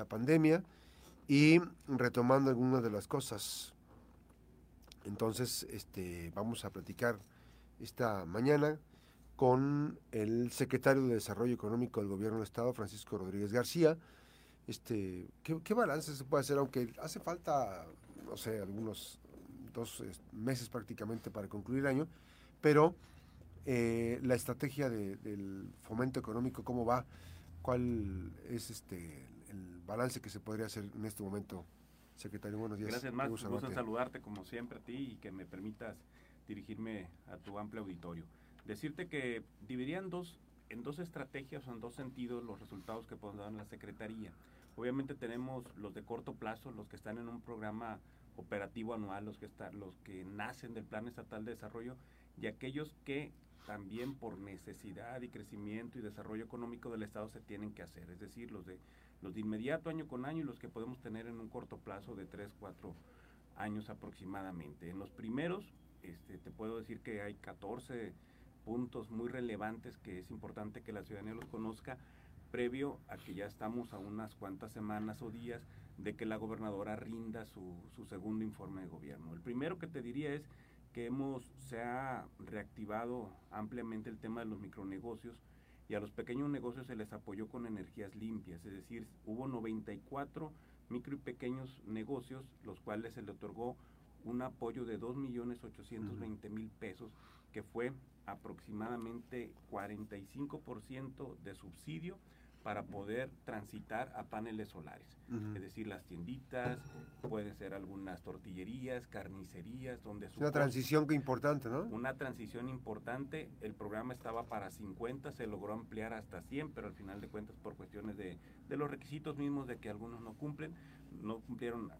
la pandemia y retomando algunas de las cosas. Entonces, este, vamos a platicar esta mañana con el secretario de Desarrollo Económico del Gobierno del Estado, Francisco Rodríguez García. Este, ¿qué, balance se puede hacer? Aunque hace falta, no sé, algunos dos meses prácticamente para concluir el año, pero eh, la estrategia del fomento económico, ¿cómo va? ¿Cuál es este el balance que se podría hacer en este momento, secretario? Buenos días. Gracias, Max. Gusto en saludarte como siempre a ti y que me permitas dirigirme a tu amplio auditorio. Decirte que dividirían dos, en dos estrategias o en dos sentidos los resultados que podemos dar en la Secretaría. Obviamente tenemos los de corto plazo, los que están en un programa operativo anual, los que, están, los que nacen del Plan Estatal de Desarrollo y aquellos que también por necesidad y crecimiento y desarrollo económico del Estado se tienen que hacer, es decir, los de, los de inmediato año con año y los que podemos tener en un corto plazo de 3, 4 años aproximadamente. En los primeros, este, te puedo decir que hay 14 puntos muy relevantes que es importante que la ciudadanía los conozca previo a que ya estamos a unas cuantas semanas o días de que la gobernadora rinda su, su segundo informe de gobierno. El primero que te diría es que hemos, se ha reactivado ampliamente el tema de los micronegocios y a los pequeños negocios se les apoyó con energías limpias, es decir, hubo 94 micro y pequeños negocios, los cuales se le otorgó un apoyo de 2.820.000 pesos, que fue aproximadamente 45% de subsidio para poder transitar a paneles solares. Es decir, las tienditas, pueden ser algunas tortillerías, carnicerías, donde... Es una transición importante, ¿no? Una transición importante. El programa estaba para 50, se logró ampliar hasta 100, pero al final de cuentas por cuestiones de, de los requisitos mismos de que algunos no cumplen, no cumplieron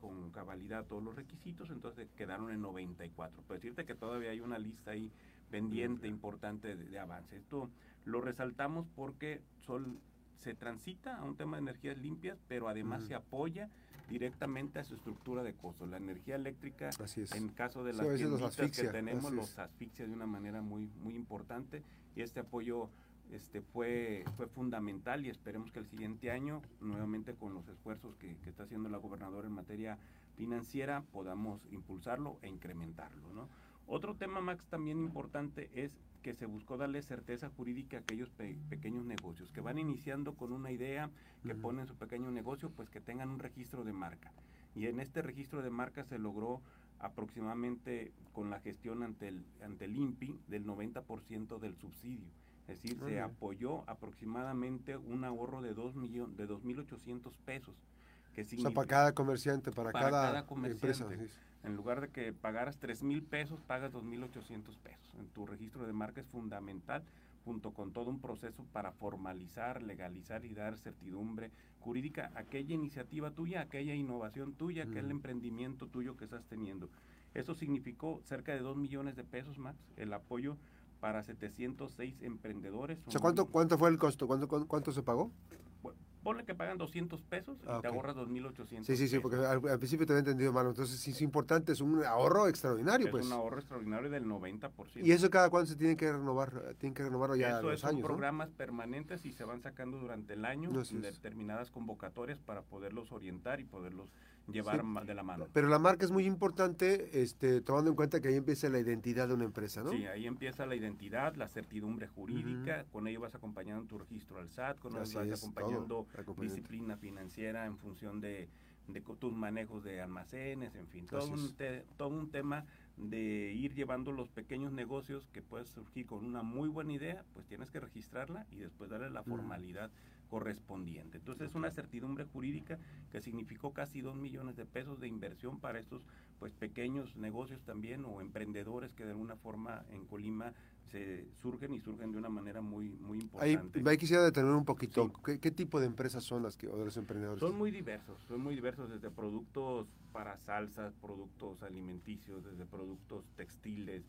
con cabalidad todos los requisitos, entonces quedaron en 94. Puedo decirte que todavía hay una lista ahí pendiente importante de, avance. Esto lo resaltamos porque Sol se transita a un tema de energías limpias, pero además se apoya directamente a su estructura de costo. La energía eléctrica, en caso de las sí, que tenemos, los asfixia de una manera muy, muy importante y este apoyo este, fue, fue fundamental y esperemos que el siguiente año, nuevamente con los esfuerzos que, que está haciendo la gobernadora en materia financiera, podamos impulsarlo e incrementarlo. ¿no? Otro tema, Max, también importante es que se buscó darle certeza jurídica a aquellos pequeños negocios que van iniciando con una idea, que ponen su pequeño negocio, pues que tengan un registro de marca. Y en este registro de marca se logró aproximadamente con la gestión ante el, ante el INPI del 90% del subsidio. Es decir, se apoyó aproximadamente un ahorro de 2 millones, de 2.800 pesos. Que o sea, para cada comerciante, para, cada, empresa. En lugar de que pagaras 3 mil pesos, pagas 2.800 pesos. En tu registro de marca es fundamental, junto con todo un proceso para formalizar, legalizar y dar certidumbre jurídica a aquella iniciativa tuya, aquella innovación tuya, aquel emprendimiento tuyo que estás teniendo. Eso significó cerca de 2 millones de pesos más, el apoyo para 706 emprendedores. O sea, ¿cuánto, ¿cuánto fue el costo? ¿Cuánto, cuánto se pagó? Ponle que pagan 200 pesos y ah, te ahorras 2.800. Sí, sí, sí, porque al, principio te había entendido mal. Entonces, sí, es importante, es un ahorro extraordinario, pues. Es un ahorro extraordinario del 90%. ¿Y eso cada cuánto se tiene que renovar? Tienen que renovarlo ya eso los son programas permanentes y se van sacando durante el año determinadas convocatorias para poderlos orientar y poderlos llevar de la mano. Pero la marca es muy importante, este, tomando en cuenta que ahí empieza la identidad de una empresa, ¿no? Sí, ahí empieza la identidad, la certidumbre jurídica, con ello vas acompañando tu registro al SAT, con ello vas acompañando disciplina financiera en función de, tus manejos de almacenes, en fin, todo un, todo un tema de ir llevando los pequeños negocios que puedes surgir con una muy buena idea, pues tienes que registrarla y después darle la formalidad correspondiente. Entonces es una certidumbre jurídica que significó casi dos millones de pesos de inversión para estos pues pequeños negocios también o emprendedores que de alguna forma en Colima se surgen y surgen de una manera muy muy importante. Ahí, quisiera detener un poquito. ¿Qué, tipo de empresas son las que o de los emprendedores? Son muy diversos, son muy diversos desde productos para salsas, productos alimenticios, desde productos textiles,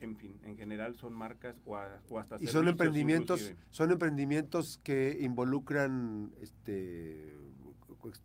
en fin, en general son marcas o, hasta y son emprendimientos, son emprendimientos que involucran este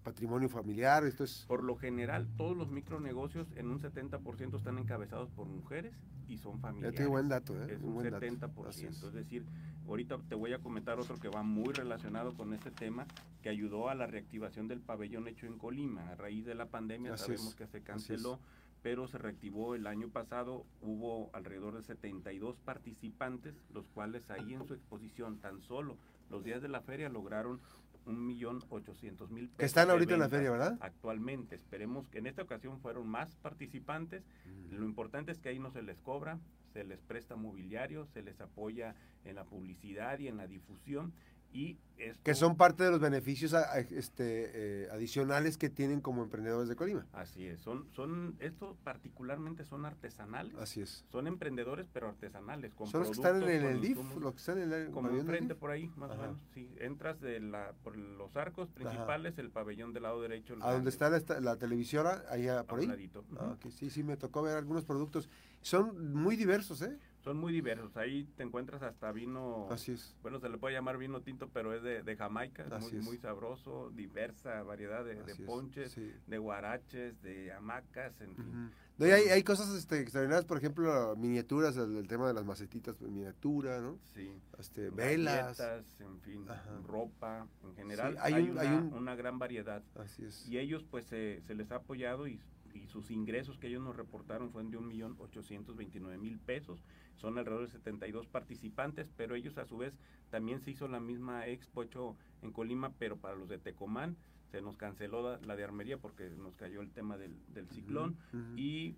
patrimonio familiar, esto es... Por lo general, todos los micronegocios en un 70% están encabezados por mujeres y son familiares. Tiene buen dato, ¿eh? Es un 70%, es decir, Ahorita te voy a comentar otro que va muy relacionado con este tema, que ayudó a la reactivación del pabellón hecho en Colima. A raíz de la pandemia sabemos que se canceló, pero se reactivó el año pasado. Hubo alrededor de 72 participantes, los cuales ahí en su exposición, tan solo los días de la feria, lograron un millón ochocientos mil pesos. Que están ahorita en la feria, ¿verdad? Actualmente. Esperemos que en esta ocasión fueron más participantes. Mm. Lo importante es que ahí no se les cobra, se les presta mobiliario, se les apoya en la publicidad y en la difusión y que son parte de los beneficios este, eh, adicionales que tienen como emprendedores de Colima. Así es, son, son, estos particularmente son artesanales. Así es. Son emprendedores, pero artesanales. Con son los que están en el DIF, los que están en el Como enfrente por ahí, más o menos. Sí, entras de la, por los arcos principales, el pabellón del lado derecho. A donde está la, la televisora, allá por ahí. Ah, sí, sí, me tocó ver algunos productos. Son muy diversos, ¿eh? Son muy diversos. Ahí te encuentras hasta vino. Así es. Bueno, se le puede llamar vino tinto, pero es de, Jamaica. muy, muy sabroso, diversa variedad de, ponches, de guaraches, de hamacas, en fin. hay, hay, cosas este, extraordinarias, por ejemplo, miniaturas, el, tema de las macetitas, pues, miniatura, ¿no? Sí. Este, velas. en fin, ropa, en general. hay, hay, una, hay una, gran variedad. Así es. Y ellos, pues, se les ha apoyado y y sus ingresos que ellos nos reportaron fueron de 1.829.000 pesos. Son alrededor de 72 participantes, pero ellos a su vez también se hizo la misma expo hecho en Colima, pero para los de Tecomán. Se nos canceló la, de Armería porque nos cayó el tema del, ciclón y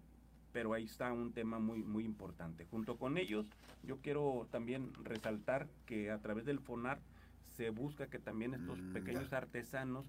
pero ahí está un tema muy muy importante. Junto con ellos, yo quiero también resaltar que a través del FONAR se busca que también estos mm, pequeños artesanos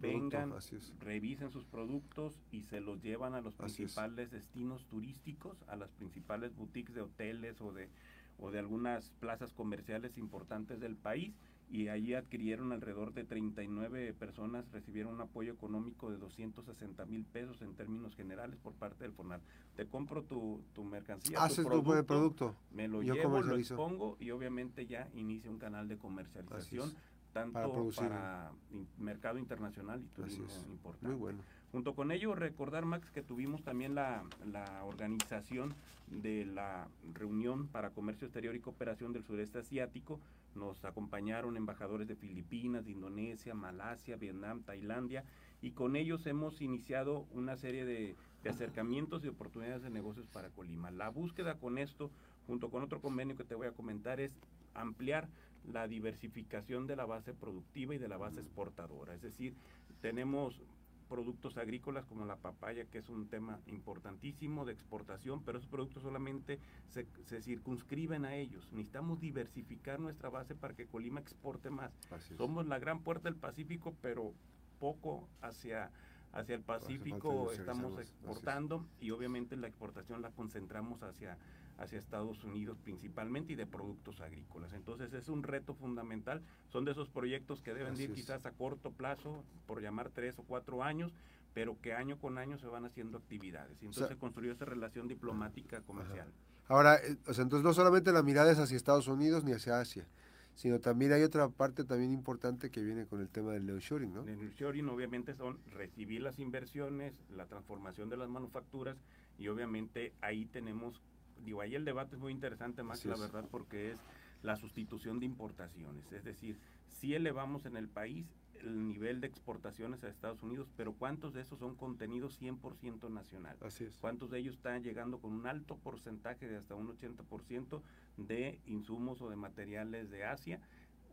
vengan, revisen sus productos y se los llevan a los principales destinos turísticos, a las principales boutiques de hoteles o de, o de algunas plazas comerciales importantes del país y allí adquirieron alrededor de 39 personas, recibieron un apoyo económico de 260 mil pesos en términos generales por parte del FONAR. Te compro tu, tu mercancía, Haces tu producto, producto, me lo llevo, lo expongo y obviamente ya inicia un canal de comercialización tanto para, mercado internacional y turismo importante. Muy bueno. Junto con ello, recordar, Max, que tuvimos también la, la, organización de la reunión para comercio exterior y cooperación del sureste asiático. Nos acompañaron embajadores de Filipinas, de Indonesia, Malasia, Vietnam, Tailandia, y con ellos hemos iniciado una serie de, de acercamientos y oportunidades de negocios para Colima. La búsqueda con esto, junto con otro convenio que te voy a comentar, es ampliar la diversificación de la base productiva y de la base exportadora. Es decir, tenemos productos agrícolas como la papaya, que es un tema importantísimo de exportación, pero esos productos solamente se, circunscriben a ellos. Necesitamos diversificar nuestra base para que Colima exporte más. Somos la gran puerta del Pacífico, pero poco hacia hacia el Pacífico estamos exportando y obviamente la exportación la concentramos hacia hacia Estados Unidos principalmente y de productos agrícolas. Entonces es un reto fundamental. Son de esos proyectos que deben ir quizás a corto plazo, por llamar tres o cuatro años, pero que año con año se van haciendo actividades. Entonces se construyó esa relación diplomática comercial. Ahora, eh, o sea, entonces no solamente la mirada es hacia Estados Unidos ni hacia Asia, sino también hay otra parte también importante que viene con el tema del nearshoring, ¿no? El nearshoring obviamente son recibir las inversiones, la transformación de las manufacturas y obviamente ahí tenemos digo, ahí el debate es muy interesante, más que la verdad, porque es la sustitución de importaciones. Es decir, si elevamos en el país el nivel de exportaciones a Estados Unidos, pero ¿cuántos de esos son contenidos 100% nacional? Así es. ¿Cuántos de ellos están llegando con un alto porcentaje de hasta un 80% de insumos o de materiales de Asia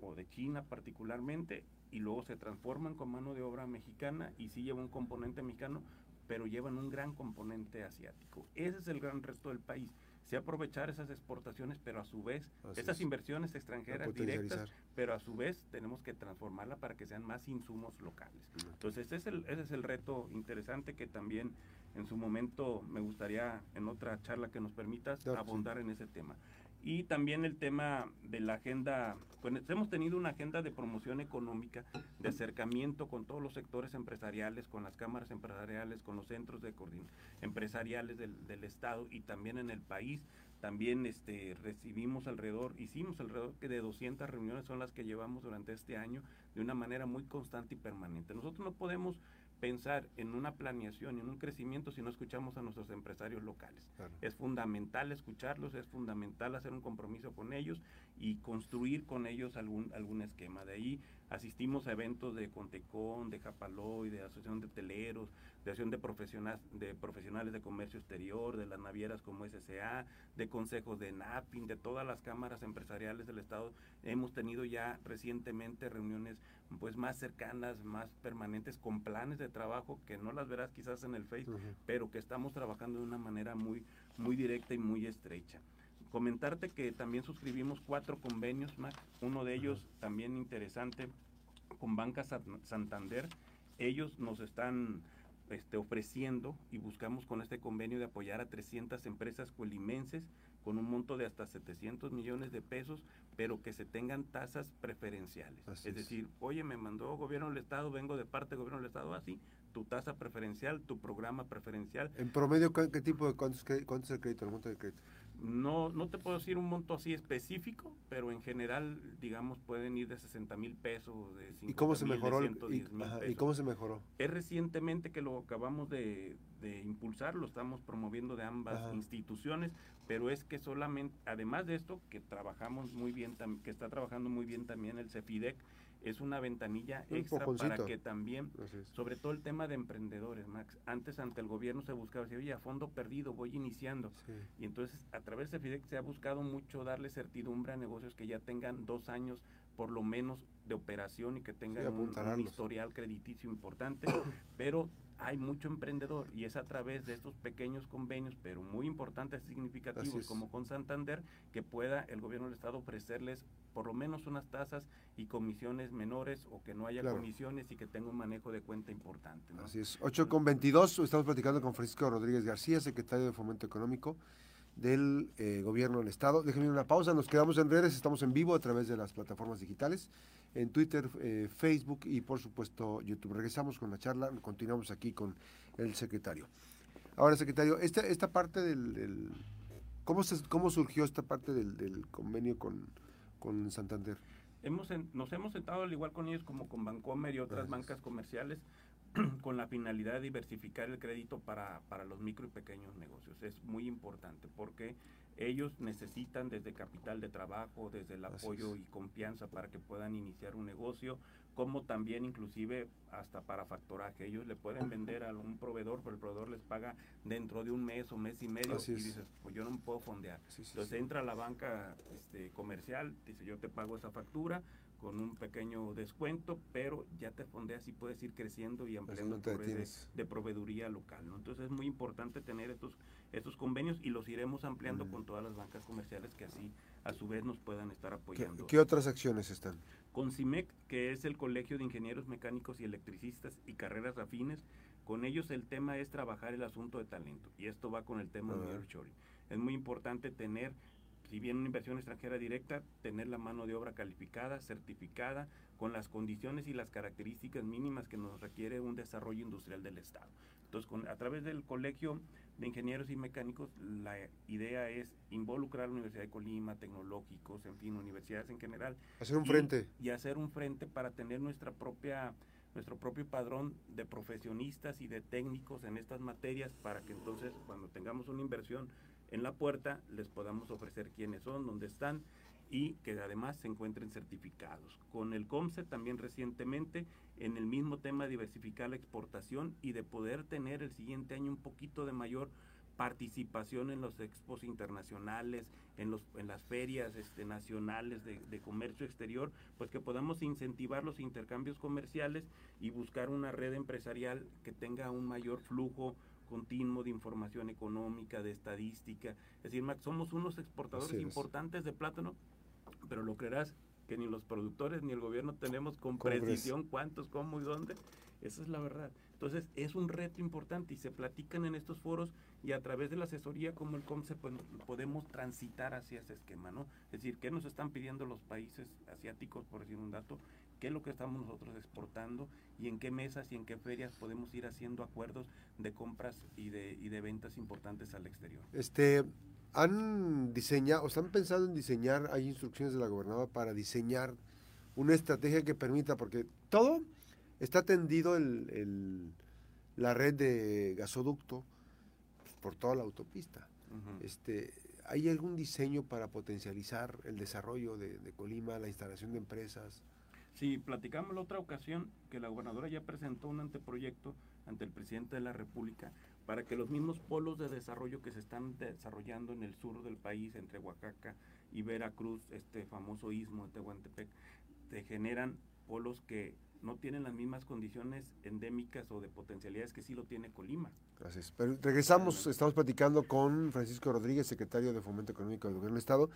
o de China particularmente y luego se transforman con mano de obra mexicana y sí lleva un componente mexicano, pero llevan un gran componente asiático. Ese es el gran resto del país sí aprovechar esas exportaciones, pero a su vez, esas inversiones extranjeras directas, pero a su vez tenemos que transformarla para que sean más insumos locales. Entonces, ese es el, ese es el reto interesante que también en su momento me gustaría en otra charla que nos permitas abundar en ese tema y también el tema de la agenda, pues hemos tenido una agenda de promoción económica, de acercamiento con todos los sectores empresariales, con las cámaras empresariales, con los centros de empresariales del, Estado y también en el país. También este, recibimos alrededor, hicimos alrededor de 200 reuniones, son las que llevamos durante este año de una manera muy constante y permanente. Nosotros no podemos pensar en una planeación, en un crecimiento si no escuchamos a nuestros empresarios locales. Es fundamental escucharlos, es fundamental hacer un compromiso con ellos y construir con ellos algún, algún esquema. De ahí asistimos a eventos de Contecón, de Japaloy, de Asociación de Teleros, de Asociación de, profesionales, de Profesionales de Comercio Exterior, de las navieras como SCA, de consejos de NAPIN, de todas las cámaras empresariales del Estado. Hemos tenido ya recientemente reuniones pues más cercanas, más permanentes, con planes de trabajo que no las verás quizás en el Facebook, pero que estamos trabajando de una manera muy, muy directa y muy estrecha. Comentarte que también suscribimos cuatro convenios, Mac. Uno de ellos también interesante con Banca Santander. Ellos nos están este, ofreciendo y buscamos con este convenio de apoyar a 300 empresas colimenses con un monto de hasta 700 millones de pesos, pero que se tengan tasas preferenciales. es, decir, oye, me mandó gobierno del Estado, vengo de parte del gobierno del Estado, así, tu tasa preferencial, tu programa preferencial. ¿En promedio qué tipo de cuánto es, el crédito, el monto de crédito? No, no te puedo decir un monto así específico, pero en general, digamos, pueden ir de 60 mil pesos, de 50 ¿Y cómo se mejoró? y, cómo se mejoró? Es recientemente que lo acabamos de, impulsar, lo estamos promoviendo de ambas instituciones, pero es que solamente, además de esto, que trabajamos muy bien, que está trabajando muy bien también el CEFIDEC, es una ventanilla extra para que también, sobre todo el tema de emprendedores, Max, antes ante el gobierno se buscaba, decir, oye, a fondo perdido, voy iniciando. Y entonces a través de FIDEC se ha buscado mucho darle certidumbre a negocios que ya tengan dos años por lo menos de operación y que tengan un, historial crediticio importante, pero hay mucho emprendedor y es a través de estos pequeños convenios, pero muy importantes y significativos, como con Santander, que pueda el gobierno del Estado ofrecerles por lo menos unas tasas y comisiones menores o que no haya comisiones y que tenga un manejo de cuenta importante. Así es. 8 con 22, estamos platicando con Francisco Rodríguez García, secretario de Fomento Económico del eh, Gobierno del Estado. Déjenme una pausa, nos quedamos en redes, estamos en vivo a través de las plataformas digitales, en Twitter, eh, Facebook y por supuesto YouTube. Regresamos con la charla, continuamos aquí con el secretario. Ahora, secretario, esta, esta parte del... ¿cómo, se, ¿Cómo surgió esta parte del, del convenio con, con Santander? Hemos nos hemos sentado al igual con ellos como con Bancomer y otras bancas comerciales con la finalidad de diversificar el crédito para, para los micro y pequeños negocios. Es muy importante porque ellos necesitan desde capital de trabajo, desde el apoyo y confianza para que puedan iniciar un negocio, como también inclusive hasta para factoraje. Ellos le pueden vender a un proveedor, pero el proveedor les paga dentro de un mes o mes y medio y dices, pues yo no me puedo fondear. Entonces entra a la banca este, comercial, dice yo te pago esa factura con un pequeño descuento, pero ya te fondeas y puedes ir creciendo y ampliando tu red de, proveeduría local. ¿no? Entonces es muy importante tener estos, estos convenios y los iremos ampliando con todas las bancas comerciales que así a su vez nos puedan estar apoyando. ¿Qué, otras acciones están? Con CIMEC, que es el Colegio de Ingenieros Mecánicos y Electricistas y Carreras Afines, con ellos el tema es trabajar el asunto de talento y esto va con el tema de nearshoring. Es muy importante tener si bien una inversión extranjera directa, tener la mano de obra calificada, certificada, con las condiciones y las características mínimas que nos requiere un desarrollo industrial del Estado. Entonces, con, a través del Colegio de Ingenieros y Mecánicos, la idea es involucrar a la Universidad de Colima, tecnológicos, en fin, universidades en general. Hacer un frente. Y hacer un frente para tener nuestra propia nuestro propio padrón de profesionistas y de técnicos en estas materias para que entonces cuando tengamos una inversión en la puerta les podamos ofrecer quiénes son, dónde están y que además se encuentren certificados. Con el COMSE también recientemente en el mismo tema de diversificar la exportación y de poder tener el siguiente año un poquito de mayor participación en los expos internacionales, en, los, en las ferias este, nacionales de, de, comercio exterior, pues que podamos incentivar los intercambios comerciales y buscar una red empresarial que tenga un mayor flujo continuo de información económica, de estadística. Es decir, Max, somos unos exportadores importantes de plátano, pero lo creerás que ni los productores ni el gobierno tenemos con precisión cuántos, cómo y dónde. Esa es la verdad. Entonces, es un reto importante y se platican en estos foros y a través de la asesoría como el COMSE pues, podemos transitar hacia ese esquema, ¿no? Es decir, ¿qué nos están pidiendo los países asiáticos, por decir un dato? Qué es lo que estamos nosotros exportando y en qué mesas y en qué ferias podemos ir haciendo acuerdos de compras y de, y de ventas importantes al exterior. Este, ¿Han diseñado o están pensando en diseñar, hay instrucciones de la gobernadora para diseñar una estrategia que permita, porque todo está tendido el, la red de gasoducto por toda la autopista. este, ¿Hay algún diseño para potencializar el desarrollo de, de, Colima, la instalación de empresas? Sí, platicamos la otra ocasión que la gobernadora ya presentó un anteproyecto ante el presidente de la República para que los mismos polos de desarrollo que se están desarrollando en el sur del país, entre Oaxaca y Veracruz, este famoso istmo de Tehuantepec, te generan polos que no tienen las mismas condiciones endémicas o de potencialidades que sí lo tiene Colima. Gracias. Pero regresamos, estamos platicando con Francisco Rodríguez, secretario de Fomento Económico del Gobierno del Estado,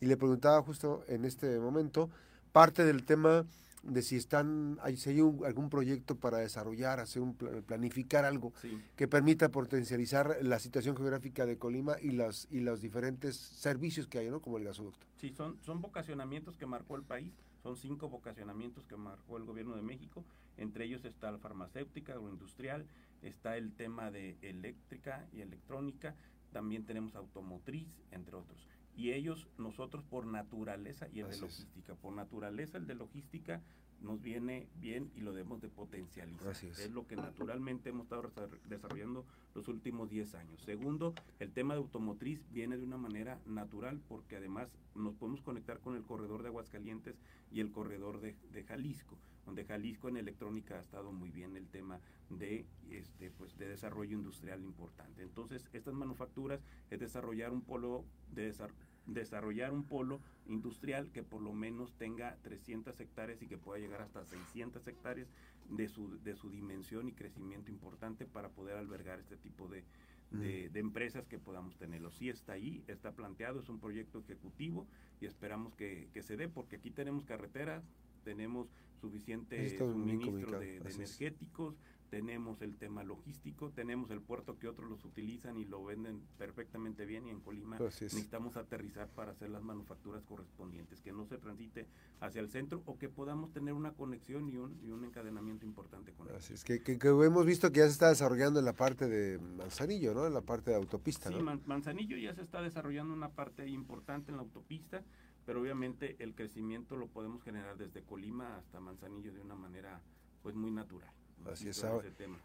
y le preguntaba justo en este momento parte del tema de si están hay, si hay algún proyecto para desarrollar, hacer un planificar algo que permita potencializar la situación geográfica de Colima y las y los diferentes servicios que hay, ¿no? Como el gasoducto. Sí, son son vocacionamientos que marcó el país, son cinco vocacionamientos que marcó el gobierno de México, entre ellos está la farmacéutica, agroindustrial, está el tema de eléctrica y electrónica, también tenemos automotriz, entre otros y ellos, nosotros por naturaleza, y el de logística, por naturaleza el de logística nos viene bien y lo debemos de potencializar. Es. lo que naturalmente hemos estado desarrollando los últimos 10 años. Segundo, el tema de automotriz viene de una manera natural porque además nos podemos conectar con el corredor de Aguascalientes y el corredor de, de Jalisco, donde Jalisco en electrónica ha estado muy bien el tema de este pues de desarrollo industrial importante. Entonces, estas manufacturas es desarrollar un polo de desarrollo desarrollar un polo industrial que por lo menos tenga 300 hectáreas y que pueda llegar hasta 600 hectáreas de su, de su dimensión y crecimiento importante para poder albergar este tipo de, de, empresas que podamos tenerlo. Sí está ahí, está planteado, es un proyecto ejecutivo y esperamos que, que se dé porque aquí tenemos carreteras, tenemos suficiente suministro de, de energéticos, tenemos el tema logístico, tenemos el puerto que otros los utilizan y lo venden perfectamente bien y en Colima necesitamos aterrizar para hacer las manufacturas correspondientes, que no se transite hacia el centro o que podamos tener una conexión y un, y un encadenamiento importante con Así es, que, que, hemos visto que ya se está desarrollando en la parte de Manzanillo, ¿no? En la parte de autopista, Sí, Manzanillo ya se está desarrollando una parte importante en la autopista, pero obviamente el crecimiento lo podemos generar desde Colima hasta Manzanillo de una manera pues muy natural. Así es.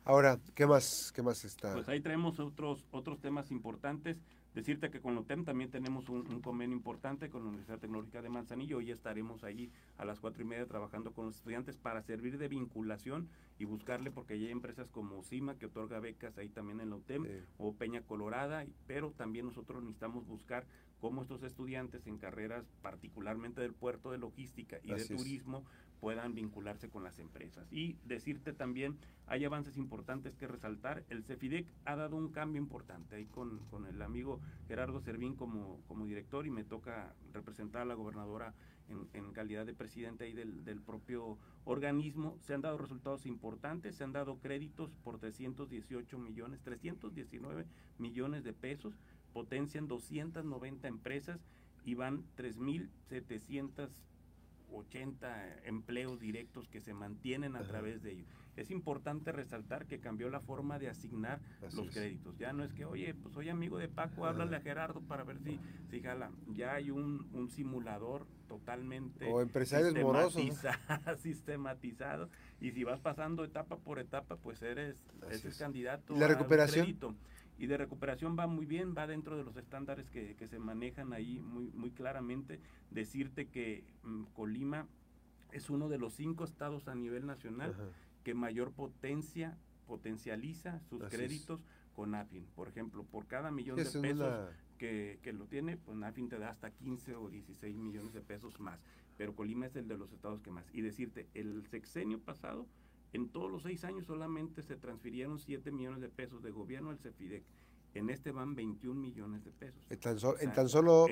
Ahora, ¿qué más, ¿qué más está? Pues ahí traemos otros, otros temas importantes. Decirte que con UTEM también tenemos un, convenio importante con la Universidad Tecnológica de Manzanillo. Hoy estaremos ahí a las cuatro y media trabajando con los estudiantes para servir de vinculación y buscarle, porque ya hay empresas como CIMA que otorga becas ahí también en la UTEM o Peña Colorada, pero también nosotros necesitamos buscar cómo estos estudiantes en carreras particularmente del puerto de logística y de turismo puedan vincularse con las empresas. Y decirte también, hay avances importantes que resaltar. El CEFIDEC ha dado un cambio importante ahí con, con el amigo Gerardo Servín como, como director y me toca representar a la gobernadora en, en calidad de presidente ahí del, del, propio organismo. Se han dado resultados importantes, se han dado créditos por 318 millones, 319 millones de pesos, potencian 290 empresas y van 3.700 80 empleos directos que se mantienen a través de ello. Es importante resaltar que cambió la forma de asignar los créditos. Ya no es que, oye, pues soy amigo de Paco, háblale a Gerardo para ver si, si jala. Ya hay un, un simulador totalmente o empresarios sistematizado y si vas pasando etapa por etapa, pues eres, eres candidato ¿La recuperación? Y de recuperación va muy bien, va dentro de los estándares que, se manejan ahí muy, muy claramente. Decirte que mm, Colima es uno de los cinco estados a nivel nacional que mayor potencia potencializa sus créditos con AFIN. Por ejemplo, por cada millón de pesos que, que, lo tiene, pues AFIN te da hasta 15 o 16 millones de pesos más. Pero Colima es el de los estados que más. Y decirte, el sexenio pasado en todos los seis años solamente se transfirieron 7 millones de pesos de gobierno al CEFIDEC. En este van 21 millones de pesos. En tan, solo,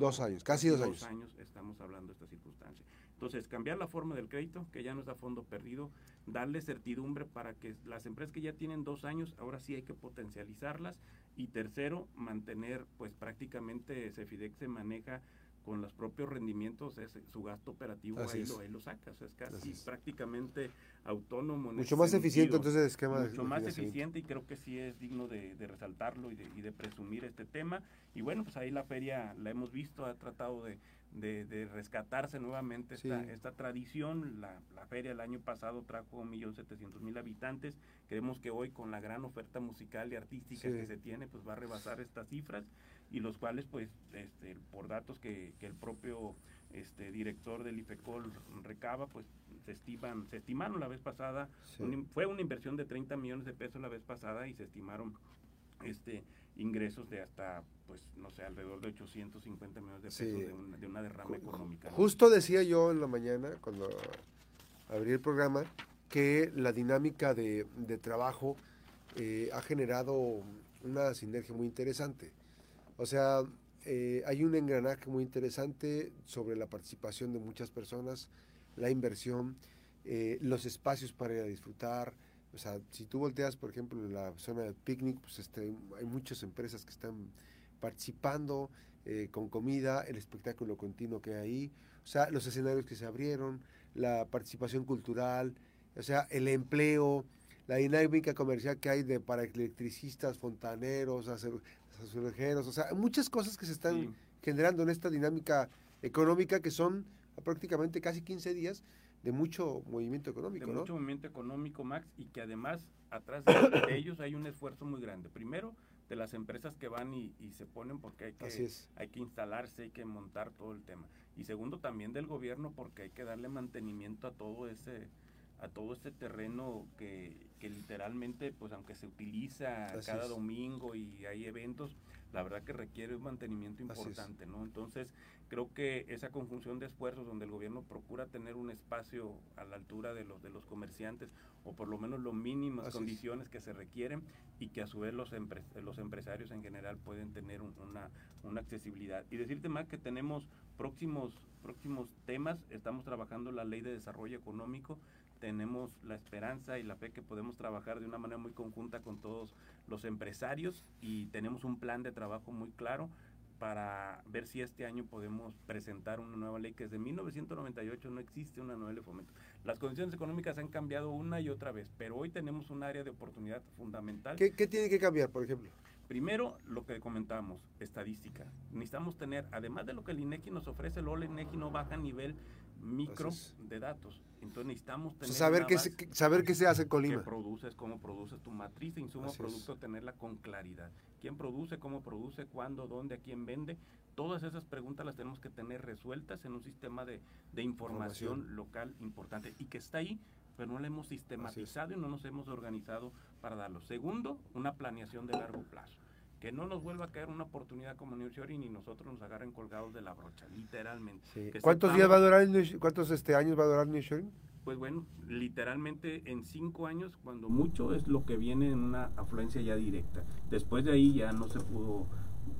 dos años, casi dos, dos años. estamos hablando de esta circunstancia. Entonces, cambiar la forma del crédito, que ya no es a fondo perdido, darle certidumbre para que las empresas que ya tienen dos años, ahora sí hay que potencializarlas. Y tercero, mantener, pues prácticamente CEFIDEC se maneja con los propios rendimientos, es, su gasto operativo ahí lo, ahí lo, sacas, es casi prácticamente autónomo. Mucho más eficiente entonces el esquema. Mucho más eficiente y creo que sí es digno de, resaltarlo y de, presumir este tema. Y bueno, pues ahí la feria la hemos visto, ha tratado de, de, rescatarse nuevamente esta, esta tradición. La, la, feria el año pasado trajo 1.700.000 habitantes. Creemos que hoy con la gran oferta musical y artística que se tiene, pues va a rebasar estas cifras y los cuales, pues, este, por datos que, que el propio este director del IFECOL recaba, pues se estiman, se estimaron la vez pasada, fue una inversión de 30 millones de pesos la vez pasada y se estimaron este ingresos de hasta, pues, no sé, alrededor de 850 millones de pesos de, una, derrama económica. Justo decía yo en la mañana, cuando abrí el programa, que la dinámica de, trabajo eh, ha generado una sinergia muy interesante. O sea, eh, hay un engranaje muy interesante sobre la participación de muchas personas, la inversión, eh, los espacios para ir a disfrutar, o sea, si tú volteas, por ejemplo, en la zona de picnic, pues este, hay muchas empresas que están participando eh, con comida, el espectáculo continuo que hay ahí, o sea, los escenarios que se abrieron, la participación cultural, o sea, el empleo, la dinámica comercial que hay de para electricistas, fontaneros, azulejeros, o sea, muchas cosas que se están generando en esta dinámica económica que son prácticamente casi 15 días de mucho movimiento económico. De mucho movimiento económico, Max, y que además atrás de, ellos hay un esfuerzo muy grande. Primero, de las empresas que van y, se ponen porque hay que, hay que instalarse, hay que montar todo el tema. Y segundo, también del gobierno porque hay que darle mantenimiento a todo ese a todo este terreno que, que literalmente, pues aunque se utiliza cada domingo y hay eventos, la verdad que requiere un mantenimiento importante, ¿no? Entonces, creo que esa conjunción de esfuerzos donde el gobierno procura tener un espacio a la altura de los de los comerciantes o por lo menos las mínimas condiciones que se requieren y que a su vez los, los empresarios en general pueden tener una, una accesibilidad. Y decirte más que tenemos próximos próximos temas, estamos trabajando la ley de desarrollo económico, tenemos la esperanza y la fe que podemos trabajar de una manera muy conjunta con todos los empresarios y tenemos un plan de trabajo muy claro para ver si este año podemos presentar una nueva ley que desde 1998 no existe una nueva ley de fomento. Las condiciones económicas han cambiado una y otra vez, pero hoy tenemos un área de oportunidad fundamental. ¿Qué, qué tiene que cambiar, por ejemplo? Primero, lo que comentábamos, estadística. Necesitamos tener, además de lo que el INEGI nos ofrece, el INEGI no baja a nivel micro de datos. Entonces necesitamos tener saber qué se, saber qué se hace con Colima. Qué produces, cómo produces tu matriz de insumo producto, tenerla con claridad. ¿Quién produce, cómo produce, cuándo, dónde, a quién vende? Todas esas preguntas las tenemos que tener resueltas en un sistema de, información, local importante y que está ahí, pero no la hemos sistematizado y no nos hemos organizado para darlo. Segundo, una planeación de largo plazo que no nos vuelva a caer una oportunidad como New York y ni nosotros nos agarren colgados de la brocha, literalmente. ¿Cuántos días va a durar, cuántos este años va a durar New York? Pues bueno, literalmente en cinco años, cuando mucho es lo que viene en una afluencia ya directa. Después de ahí ya no se pudo,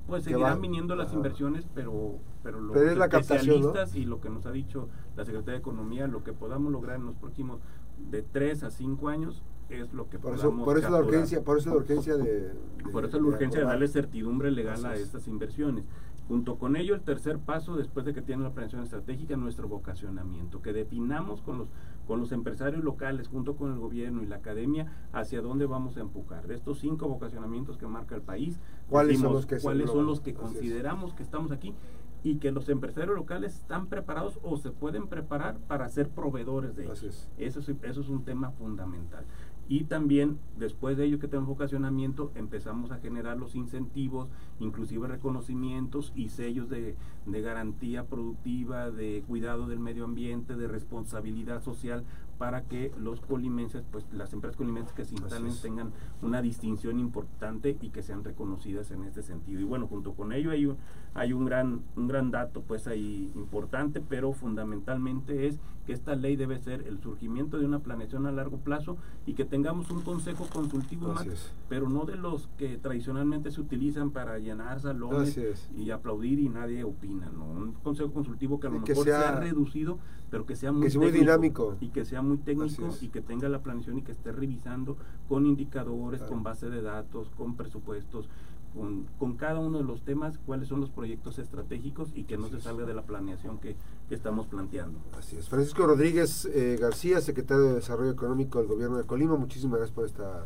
pues seguirán viniendo las inversiones, pero pero los especialistas y lo que nos ha dicho la Secretaría de Economía, lo que podamos lograr en los próximos de tres a cinco años es lo que por eso, por eso la urgencia por eso la urgencia de, por eso la urgencia de, darle certidumbre legal a estas inversiones. Junto con ello el tercer paso después de que tiene la planeación estratégica nuestro vocacionamiento que definamos con los con los empresarios locales junto con el gobierno y la academia hacia dónde vamos a empujar. De estos cinco vocacionamientos que marca el país cuáles son los que cuáles son los que consideramos que estamos aquí y que los empresarios locales están preparados o se pueden preparar para ser proveedores de ellos. Eso eso es un tema fundamental. Y también, después de ello que tenemos vocacionamiento, empezamos a generar los incentivos, inclusive reconocimientos y sellos de, de, garantía productiva, de cuidado del medio ambiente, de responsabilidad social, para que los colimenses, pues las empresas colimenses que se instalen tengan una distinción importante y que sean reconocidas en este sentido. Y bueno, junto con ello hay un, hay un gran, un gran dato pues ahí importante, pero fundamentalmente es que esta ley debe ser el surgimiento de una planeación a largo plazo y que tengamos un consejo consultivo más, pero no de los que tradicionalmente se utilizan para llenar salones y aplaudir y nadie opina, ¿no? Un consejo consultivo que a lo mejor sea, reducido, pero que sea muy, dinámico. y que sea muy técnico y que tenga la planeación y que esté revisando con indicadores, con base de datos, con presupuestos, con, cada uno de los temas, cuáles son los proyectos estratégicos y que no se salga de la planeación que, estamos planteando. Así es. Francisco Rodríguez eh, García, secretario de Desarrollo Económico del Gobierno de Colima, muchísimas gracias por esta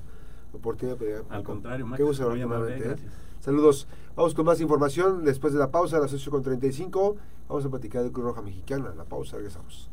oportunidad. Al contrario, Qué gusto ¿eh? Saludos. Vamos con más información después de la pausa a las 8.35. Vamos a platicar de Cruz Roja Mexicana. La pausa, regresamos.